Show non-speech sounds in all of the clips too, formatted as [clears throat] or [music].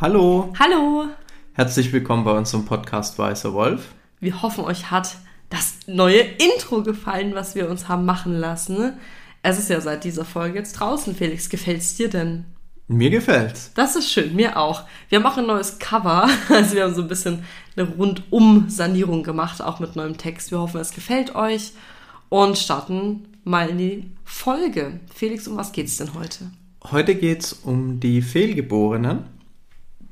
Hallo, Hallo! herzlich willkommen bei unserem Podcast Weißer Wolf. Wir hoffen, euch hat das neue Intro gefallen, was wir uns haben machen lassen. Es ist ja seit dieser Folge jetzt draußen. Felix, gefällt's dir denn? Mir gefällt's. Das ist schön, mir auch. Wir haben auch ein neues Cover. [laughs] Also wir haben so ein bisschen eine Rundum-Sanierung gemacht, auch mit neuem Text. Wir hoffen, es gefällt euch und starten mal in die Folge. Felix, um was geht's denn heute? Heute geht's um die Fehlgeborenen.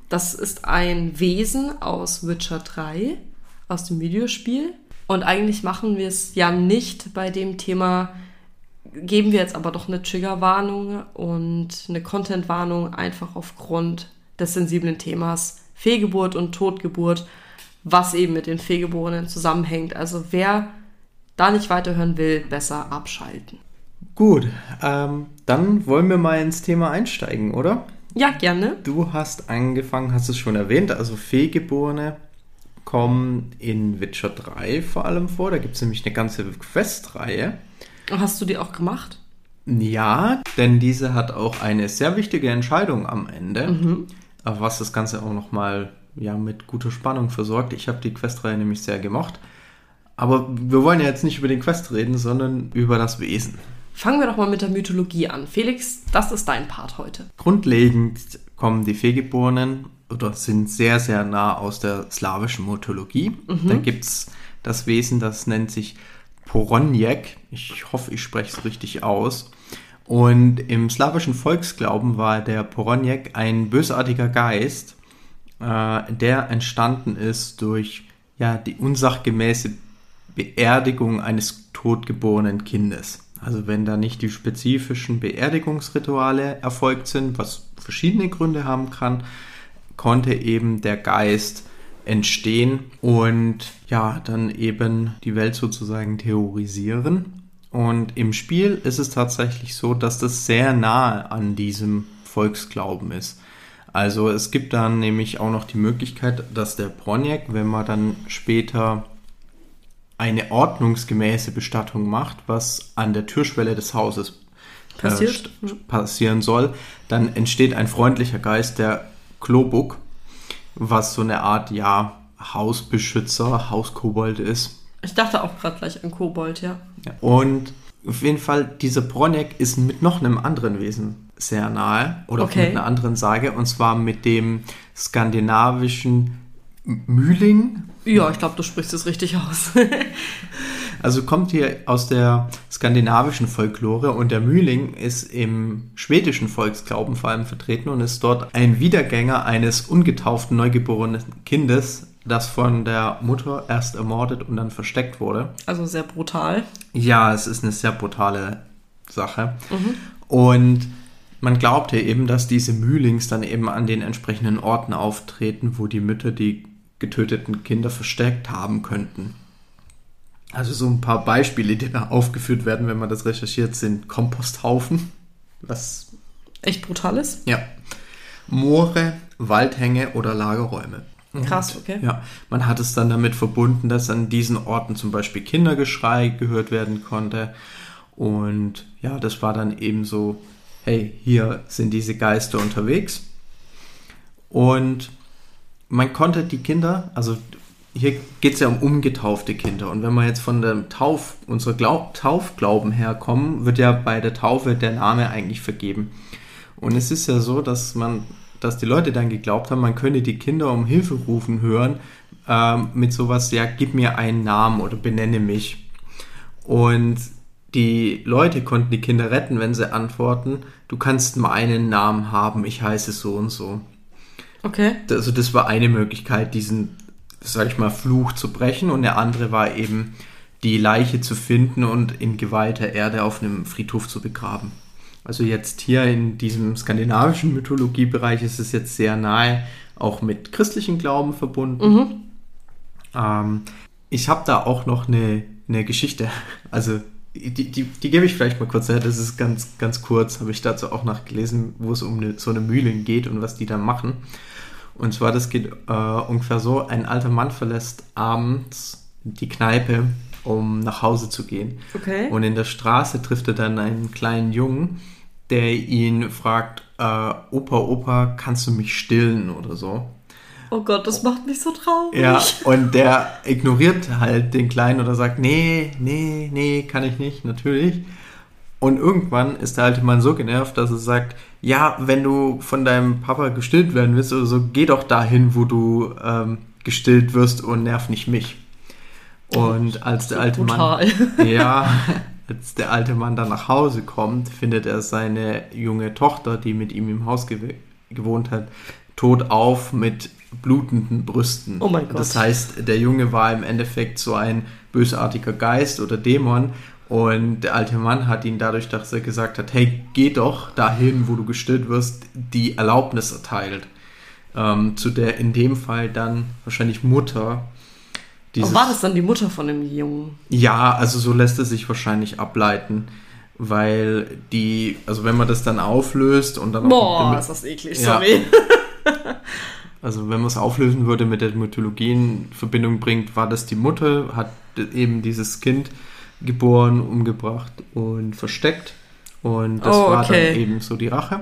Das ist ein Wesen aus Witcher 3, aus dem Videospiel. Und eigentlich machen wir es ja nicht bei dem Thema, geben wir jetzt aber doch eine Triggerwarnung und eine Contentwarnung einfach aufgrund des sensiblen Themas Fehlgeburt und Totgeburt, was eben mit den Fehlgeborenen zusammenhängt. Also wer da nicht weiterhören will, besser abschalten. Gut, ähm, dann wollen wir mal ins Thema einsteigen, oder? Ja, gerne. Du hast angefangen, hast es schon erwähnt, also Fehlgeborene kommen in Witcher 3 vor allem vor. Da gibt es nämlich eine ganze Questreihe. Hast du die auch gemacht? Ja, denn diese hat auch eine sehr wichtige Entscheidung am Ende, aber was das Ganze auch nochmal ja, mit guter Spannung versorgt. Ich habe die Questreihe nämlich sehr gemocht. Aber wir wollen ja jetzt nicht über den Quest reden, sondern über das Wesen. Fangen wir doch mal mit der Mythologie an. Felix, das ist dein Part heute. Grundlegend kommen die Fehlgeborenen oder sind sehr, sehr nah aus der slawischen Mythologie. Da gibt es das Wesen, das nennt sich Poronjek. Ich hoffe, ich spreche es richtig aus. Und im slawischen Volksglauben war der Poronjek ein bösartiger Geist, äh, der entstanden ist durch ja, die unsachgemäße Beerdigung eines totgeborenen Kindes. Also wenn da nicht die spezifischen Beerdigungsrituale erfolgt sind, was verschiedene Gründe haben kann, konnte eben der Geist entstehen und ja, dann eben die Welt sozusagen terrorisieren. Und im Spiel ist es tatsächlich so, dass das sehr nahe an diesem Volksglauben ist. Also es gibt dann nämlich auch noch die Möglichkeit, dass der Bronjek, wenn man dann später eine ordnungsgemäße Bestattung macht, was an der Türschwelle des Hauses äh, passieren soll, dann entsteht ein freundlicher Geist, der Klobuk, was so eine Art, ja, Hausbeschützer, Hauskobold ist. Ich dachte auch gerade gleich an Kobold, ja. Ja. Und auf jeden Fall, dieser Bronjek ist mit noch einem anderen Wesen sehr nahe oder auch Okay. mit einer anderen Sage, und zwar mit dem skandinavischen Mühling, Ja, ich glaube, du sprichst es richtig aus. [laughs] Also kommt hier aus der skandinavischen Folklore und der Mühling ist im schwedischen Volksglauben vor allem vertreten und ist dort ein Wiedergänger eines ungetauften neugeborenen Kindes, das von der Mutter erst ermordet und dann versteckt wurde. also sehr brutal. Ja, es ist eine sehr brutale Sache. Und man glaubte eben, dass diese Mühlings dann eben an den entsprechenden Orten auftreten, wo die Mütter die getöteten Kinder versteckt haben könnten. Also so ein paar Beispiele, die da aufgeführt werden, wenn man das recherchiert, sind Komposthaufen, was Echt brutales. ja, Moore, Waldhänge oder Lagerräume. Krass, okay. Ja, man hat es dann damit verbunden, dass an diesen Orten zum Beispiel Kindergeschrei gehört werden konnte. Und ja, das war dann eben so, hey, hier sind diese Geister unterwegs. Und man konnte die Kinder, also hier geht es ja um umgetaufte Kinder. Und wenn wir jetzt von dem Tauf, unserer Glaub, Taufglauben herkommen, wird ja bei der Taufe der Name eigentlich vergeben. Und es ist ja so, dass man, dass die Leute dann geglaubt haben, man könne die Kinder um Hilfe rufen hören ähm, mit sowas, ja, gib mir einen Namen oder benenne mich. Und die Leute konnten die Kinder retten, wenn sie antworten, du kannst meinen Namen haben, ich heiße so und so. Okay. Also das war eine Möglichkeit, diesen, sag ich mal, Fluch zu brechen und der andere war eben, die Leiche zu finden und in geweihter Erde auf einem Friedhof zu begraben. Also jetzt hier in diesem skandinavischen Mythologiebereich ist es jetzt sehr nahe, auch mit christlichen Glauben verbunden. Ähm, ich habe da auch noch eine, eine Geschichte. Also die, die, die gebe ich vielleicht mal kurz her. Das ist ganz, ganz kurz, habe ich dazu auch nachgelesen, wo es um eine, so eine Mühle geht und was die da machen. Und zwar, das geht äh, ungefähr so, ein alter Mann verlässt abends die Kneipe, um nach Hause zu gehen. Okay. Und in der Straße trifft er dann einen kleinen Jungen, der ihn fragt, äh, Opa, Opa, kannst du mich stillen oder so. Oh Gott, das macht mich so traurig. Ja, und der ignoriert halt den Kleinen oder sagt, nee, nee, nee, kann ich nicht, natürlich. Und irgendwann ist der alte Mann so genervt, dass er sagt, ja, wenn du von deinem Papa gestillt werden willst oder so, geh doch dahin, wo du ähm, gestillt wirst und nerv nicht mich. Und als der alte brutal. Mann, [laughs] ja, als der alte Mann dann nach Hause kommt, findet er seine junge Tochter, die mit ihm im Haus gew gewohnt hat, tot auf mit blutenden Brüsten. Oh mein Gott. Das heißt, der Junge war im Endeffekt so ein bösartiger Geist oder Dämon und der alte Mann hat ihn dadurch, dass er gesagt hat, hey, geh doch dahin, wo du gestillt wirst, die Erlaubnis erteilt. Ähm, zu der in dem Fall dann wahrscheinlich Mutter. Dieses, war das dann die Mutter von dem Jungen? Ja, also so lässt es sich wahrscheinlich ableiten, weil die, also wenn man das dann auflöst und dann Boah, ist das eklig, ja. sorry. [laughs] also wenn man es auflösen würde mit der Mythologie in Verbindung bringt, war das die Mutter, hat eben dieses Kind geboren, umgebracht und versteckt. Und das oh, okay. war dann eben so die Rache.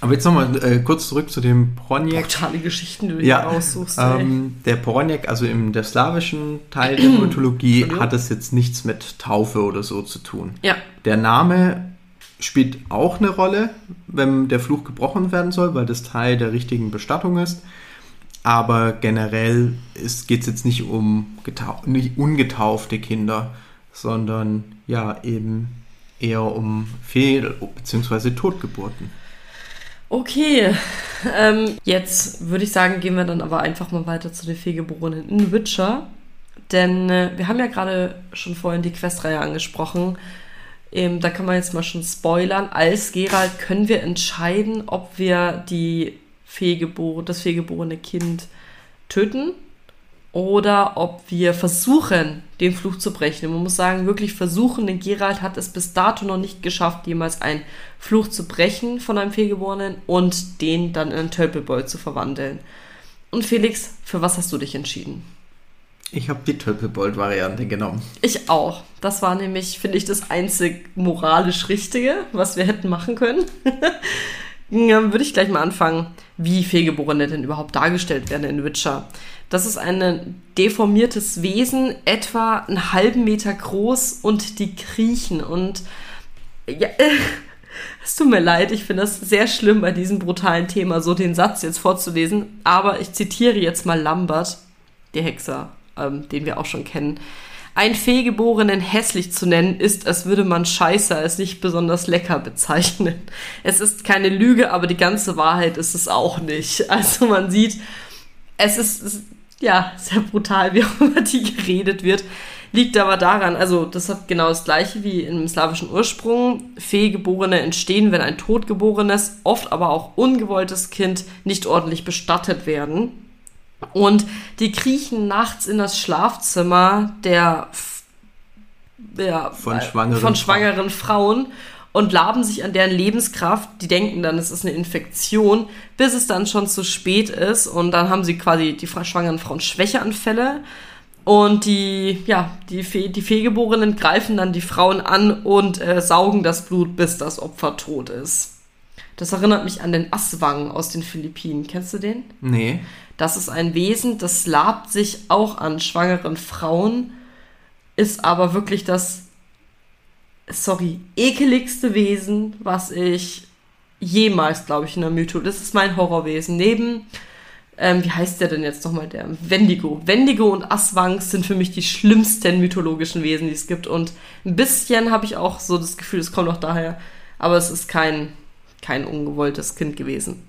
Aber jetzt nochmal äh, kurz zurück zu dem Poroniak. Brutale Geschichten, die du ja, aussuchst. Ähm, der Poroniak, also im der slawischen Teil der [clears throat] Mythologie, hat es jetzt nichts mit Taufe oder so zu tun. Ja. Der Name spielt auch eine Rolle, wenn der Fluch gebrochen werden soll, weil das Teil der richtigen Bestattung ist. Aber generell geht es jetzt nicht um nicht ungetaufte Kinder, sondern ja eben eher um Fehl- bzw. Totgeburten. Okay, ähm, jetzt würde ich sagen, gehen wir dann aber einfach mal weiter zu den Fehlgeborenen in Witcher. Denn äh, wir haben ja gerade schon vorhin die Questreihe angesprochen. Ähm, da kann man jetzt mal schon spoilern. Als Gerald können wir entscheiden, ob wir die Fehlgebor das fehlgeborene Kind töten oder ob wir versuchen, den Fluch zu brechen. man muss sagen, wirklich versuchen, denn Gerald hat es bis dato noch nicht geschafft, jemals einen Fluch zu brechen von einem Fehlgeborenen und den dann in einen Tölpelboy zu verwandeln. Und Felix, für was hast du dich entschieden? Ich habe die Tölpelbold-Variante genommen. Ich auch. Das war nämlich, finde ich, das einzig moralisch Richtige, was wir hätten machen können. [laughs] Dann würde ich gleich mal anfangen, wie Fehlgeborene denn überhaupt dargestellt werden in Witcher. Das ist ein deformiertes Wesen, etwa einen halben Meter groß und die kriechen. Und ja, [laughs] es tut mir leid, ich finde das sehr schlimm bei diesem brutalen Thema, so den Satz jetzt vorzulesen. Aber ich zitiere jetzt mal Lambert, der Hexer, ähm, den wir auch schon kennen. Ein Fehlgeborenen hässlich zu nennen, ist, als würde man Scheiße als nicht besonders lecker bezeichnen. Es ist keine Lüge, aber die ganze Wahrheit ist es auch nicht. [laughs] Also man sieht, es ist, ja, sehr brutal, wie [laughs] auch über die geredet wird. Liegt aber daran, also das hat genau das gleiche wie im slawischen Ursprung. Fehlgeborene entstehen, wenn ein totgeborenes, oft aber auch ungewolltes Kind nicht ordentlich bestattet werden. Und die kriechen nachts in das Schlafzimmer der, ja, von schwangeren, von schwangeren Frauen und laben sich an deren Lebenskraft. Die denken dann, es ist eine Infektion, bis es dann schon zu spät ist. Und dann haben sie quasi die schwangeren Frauen Schwächeanfälle. Und die, ja, die, Fe die Fehlgeborenen greifen dann die Frauen an und äh, saugen das Blut, bis das Opfer tot ist. Das erinnert mich an den Aswang aus den Philippinen. Kennst du den? Nee. Das ist ein Wesen, das labt sich auch an schwangeren Frauen, ist aber wirklich das sorry, ekeligste Wesen, was ich jemals, glaube ich, in der Mythologie. Das ist mein Horrorwesen. Neben, ähm, wie heißt der denn jetzt nochmal, der Wendigo. Wendigo und Aswangs sind für mich die schlimmsten mythologischen Wesen, die es gibt. Und ein bisschen habe ich auch so das Gefühl, es kommt auch daher. Aber es ist kein, kein ungewolltes Kind gewesen.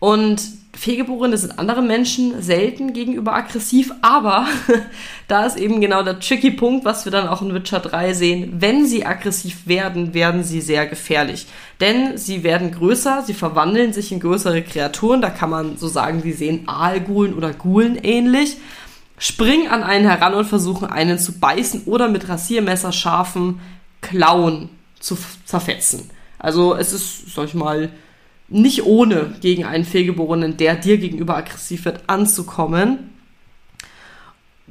Und Fehlgeborene sind andere Menschen selten gegenüber aggressiv, aber [laughs] da ist eben genau der tricky Punkt, was wir dann auch in Witcher 3 sehen. Wenn sie aggressiv werden, werden sie sehr gefährlich. Denn sie werden größer, sie verwandeln sich in größere Kreaturen, da kann man so sagen, sie sehen Aalgulen oder Gulen ähnlich, springen an einen heran und versuchen einen zu beißen oder mit Rasiermesser scharfen Klauen zu zerfetzen. Also es ist, sag ich mal, nicht ohne gegen einen Fehlgeborenen, der dir gegenüber aggressiv wird, anzukommen.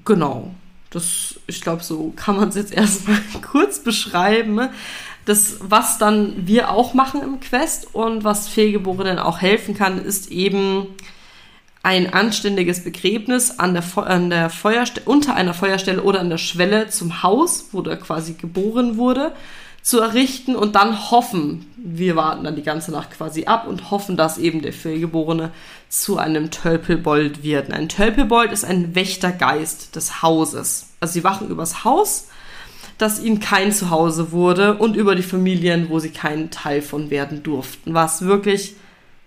Genau. Das, ich glaube, so kann man es jetzt [laughs] erstmal kurz beschreiben. das, was dann wir auch machen im Quest und was Fehlgeborenen auch helfen kann, ist eben ein anständiges Begräbnis an der, an der Feuerstelle, unter einer Feuerstelle oder an der Schwelle zum Haus, wo der quasi geboren wurde, zu errichten und dann hoffen, wir warten dann die ganze Nacht quasi ab und hoffen, dass eben der Fehlgeborene zu einem Tölpelbold wird. Ein Tölpelbold ist ein Wächtergeist des Hauses. Also sie wachen übers Haus, dass ihnen kein Zuhause wurde und über die Familien, wo sie keinen Teil von werden durften. Was wirklich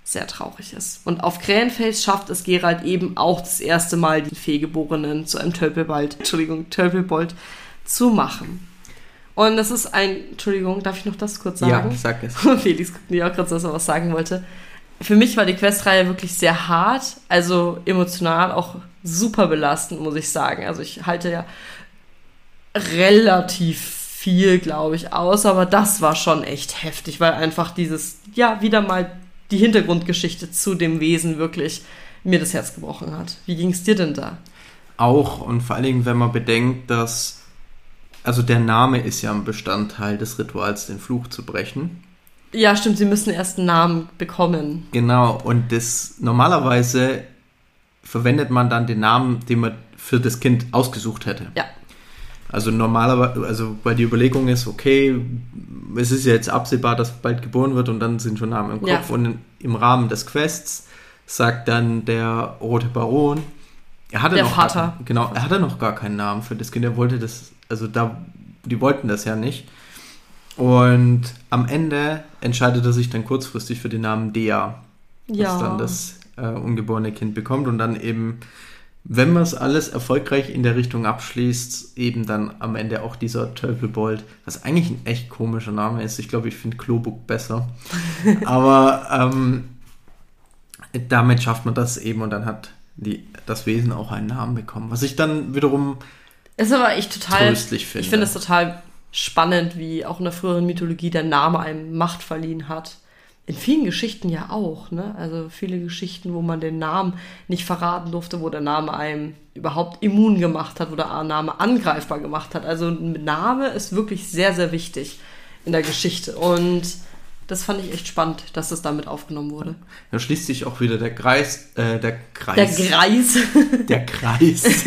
sehr traurig ist. Und auf Krähenfels schafft es Gerald eben auch das erste Mal, die Fehlgeborenen zu einem Tölpelbold, Entschuldigung, Tölpelbold zu machen. Und das ist ein, Entschuldigung, darf ich noch das kurz sagen? Ja, sag es. [laughs] Felix guckt mir auch kurz, dass er was sagen wollte. Für mich war die Questreihe wirklich sehr hart, also emotional auch super belastend, muss ich sagen. Also ich halte ja relativ viel, glaube ich, aus, aber das war schon echt heftig, weil einfach dieses, ja, wieder mal die Hintergrundgeschichte zu dem Wesen wirklich mir das Herz gebrochen hat. Wie ging es dir denn da? Auch und vor allen Dingen, wenn man bedenkt, dass also der Name ist ja ein Bestandteil des Rituals, den Fluch zu brechen. Ja, stimmt, sie müssen erst einen Namen bekommen. Genau, und das normalerweise verwendet man dann den Namen, den man für das Kind ausgesucht hätte. Ja. Also normalerweise, also weil die Überlegung ist, okay, es ist ja jetzt absehbar, dass bald geboren wird und dann sind schon Namen im Kopf. Ja. Und im Rahmen des Quests sagt dann der rote Baron, er hatte der noch Vater. Gar, genau, er hatte noch gar keinen Namen für das Kind. Er wollte das, also da, die wollten das ja nicht. Und am Ende entscheidet er sich dann kurzfristig für den Namen Dea, ja. was dann das äh, ungeborene Kind bekommt und dann eben wenn man es alles erfolgreich in der Richtung abschließt, eben dann am Ende auch dieser Tölpelbold, was eigentlich ein echt komischer Name ist. Ich glaube, ich finde Klobuk besser. [laughs] Aber ähm, damit schafft man das eben und dann hat die, das Wesen auch einen Namen bekommen. Was ich dann wiederum ist aber echt total tröstlich finde. Ich finde es total spannend, wie auch in der früheren Mythologie der Name einem Macht verliehen hat in vielen Geschichten ja auch, ne? Also viele Geschichten, wo man den Namen nicht verraten durfte, wo der Name einem überhaupt immun gemacht hat, wo der Name angreifbar gemacht hat. Also ein Name ist wirklich sehr, sehr wichtig in der Geschichte. Und das fand ich echt spannend, dass das damit aufgenommen wurde. Da schließt sich auch wieder der Kreis, äh, der Kreis. Der Kreis. [laughs] der Kreis [laughs]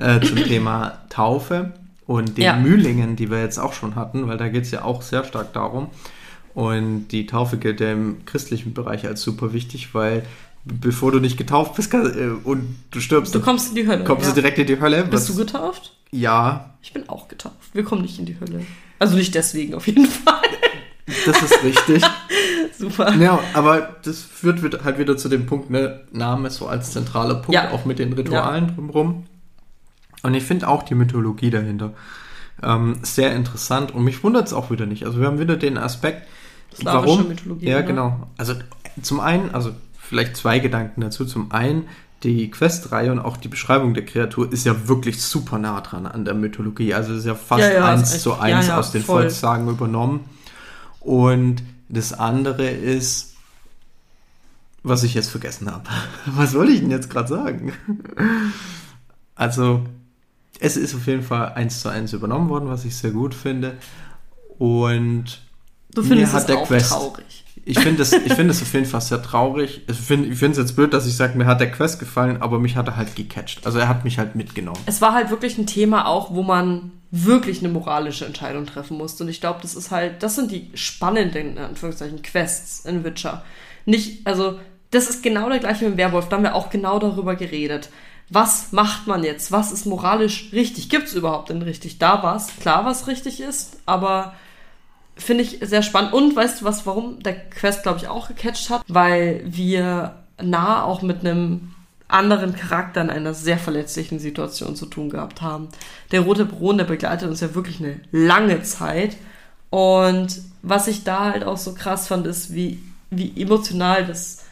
äh, zum Thema Taufe und den ja. Mühlingen, die wir jetzt auch schon hatten, weil da geht es ja auch sehr stark darum. Und die Taufe gilt ja im christlichen Bereich als super wichtig, weil bevor du nicht getauft bist äh, und du stirbst, du kommst in die Hölle. Kommst ja. du direkt in die Hölle. Bist du getauft? Ja. Ich bin auch getauft. Wir kommen nicht in die Hölle. Also nicht deswegen, auf jeden [laughs] Fall. Das ist richtig. [laughs] Super. Ja, aber das führt halt wieder zu dem Punkt, ne, Name so als zentraler Punkt, ja. auch mit den Ritualen ja. drumherum. Und ich finde auch die Mythologie dahinter ähm, sehr interessant und mich wundert es auch wieder nicht. Also wir haben wieder den Aspekt, Slawische Warum? Mythologie. Ja, genau. Also zum einen, also vielleicht zwei Gedanken dazu. Zum einen, die Questreihe und auch die Beschreibung der Kreatur ist ja wirklich super nah dran an der Mythologie. Also ist ja fast ja, ja, eins zu eins ja, aus den voll. Volkssagen übernommen. Und das andere ist, was ich jetzt vergessen habe. [laughs] Was wollte ich denn jetzt gerade sagen? Also, es ist auf jeden Fall eins zu eins übernommen worden, was ich sehr gut finde. Und Du findest es auch Quest, traurig. Ich finde es find auf jeden Fall sehr traurig. Ich finde es jetzt blöd, dass ich sage, mir hat der Quest gefallen, aber mich hat er halt gecatcht. Also er hat mich halt mitgenommen. Es war halt wirklich ein Thema auch, wo man wirklich eine moralische Entscheidung treffen musste. Und ich glaube, das ist halt, das sind die spannenden, in Anführungszeichen, Quests in Witcher. Nicht, also, das ist genau der gleiche mit dem Werwolf. Da haben wir auch genau darüber geredet. Was macht man jetzt? Was ist moralisch richtig? Gibt es überhaupt denn richtig? Da war es klar, was richtig ist, aber Finde ich sehr spannend. Und weißt du was, warum der Quest, glaube ich, auch gecatcht hat? Weil wir nah auch mit einem anderen Charakter in einer sehr verletzlichen Situation zu tun gehabt haben. Der rote Baron, der begleitet uns ja wirklich eine lange Zeit. Und was ich da halt auch so krass fand, ist, wie, wie emotional das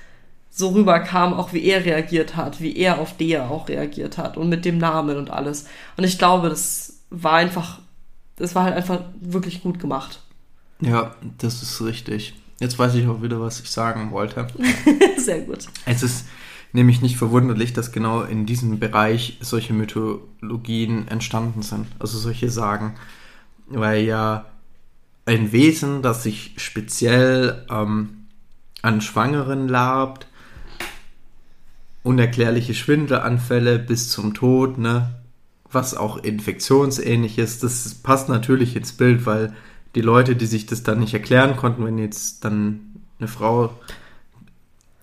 so rüberkam, auch wie er reagiert hat, wie er auf der auch reagiert hat und mit dem Namen und alles. Und ich glaube, das war einfach, das war halt einfach wirklich gut gemacht. Ja, das ist richtig. Jetzt weiß ich auch wieder, was ich sagen wollte. [laughs] Sehr gut. Es ist nämlich nicht verwunderlich, dass genau in diesem Bereich solche Mythologien entstanden sind. Also solche Sagen. Weil ja ein Wesen, das sich speziell ähm, an Schwangeren labt, unerklärliche Schwindelanfälle bis zum Tod, ne? Was auch infektionsähnlich ist. Das passt natürlich ins Bild, weil die Leute, die sich das dann nicht erklären konnten, wenn jetzt dann eine Frau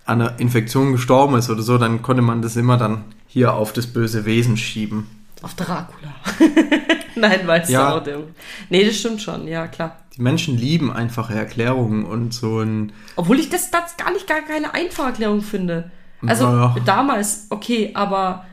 an einer Infektion gestorben ist oder so, dann konnte man das immer dann hier auf das böse Wesen schieben. Auf Dracula. [laughs] Nein, weißt ja. du auch. Nee, das stimmt schon, ja, klar. Die Menschen lieben einfache Erklärungen und so ein. Obwohl ich das, das gar nicht gar keine einfache Erklärung finde. Also ja. damals, okay, aber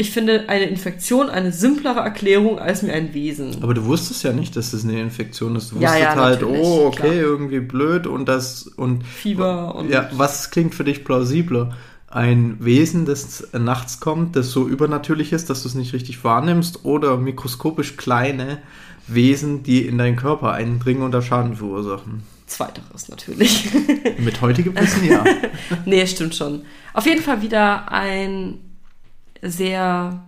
ich finde eine Infektion eine simplere Erklärung als mir ein Wesen. Aber du wusstest ja nicht, dass das eine Infektion ist. Du ja, wusstest ja, halt, oh, okay, klar. irgendwie blöd und das und Fieber und ja, was klingt für dich plausibler? Ein Wesen, das nachts kommt, das so übernatürlich ist, dass du es nicht richtig wahrnimmst, oder mikroskopisch kleine Wesen, die in deinen Körper eindringen und da Schaden verursachen. Zweiteres natürlich. Mit heutigem Wissen ja. [laughs] nee, stimmt schon. Auf jeden Fall wieder ein sehr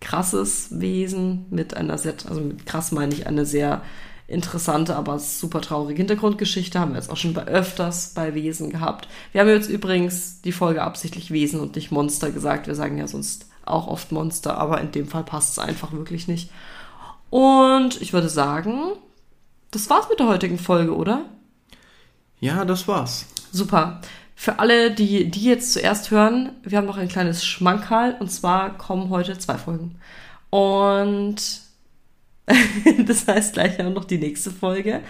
krasses Wesen mit einer sehr, also mit krass meine ich eine sehr interessante, aber super traurige Hintergrundgeschichte. Haben wir jetzt auch schon bei öfters bei Wesen gehabt. Wir haben jetzt übrigens die Folge absichtlich Wesen und nicht Monster gesagt. Wir sagen ja sonst auch oft Monster, aber in dem Fall passt es einfach wirklich nicht. Und ich würde sagen, das war's mit der heutigen Folge, oder? Ja, das war's. Super. Für alle, die die jetzt zuerst hören, wir haben noch ein kleines Schmankerl und zwar kommen heute zwei Folgen. Und [laughs] das heißt gleich noch die nächste Folge.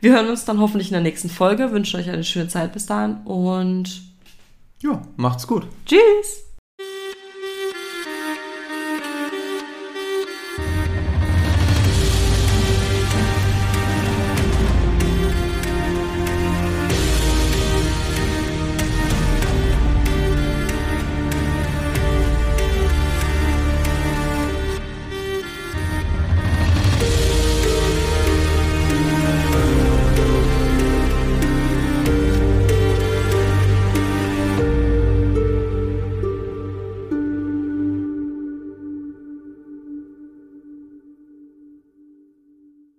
Wir hören uns dann hoffentlich in der nächsten Folge, wünschen euch eine schöne Zeit bis dahin und ja, macht's gut. Tschüss!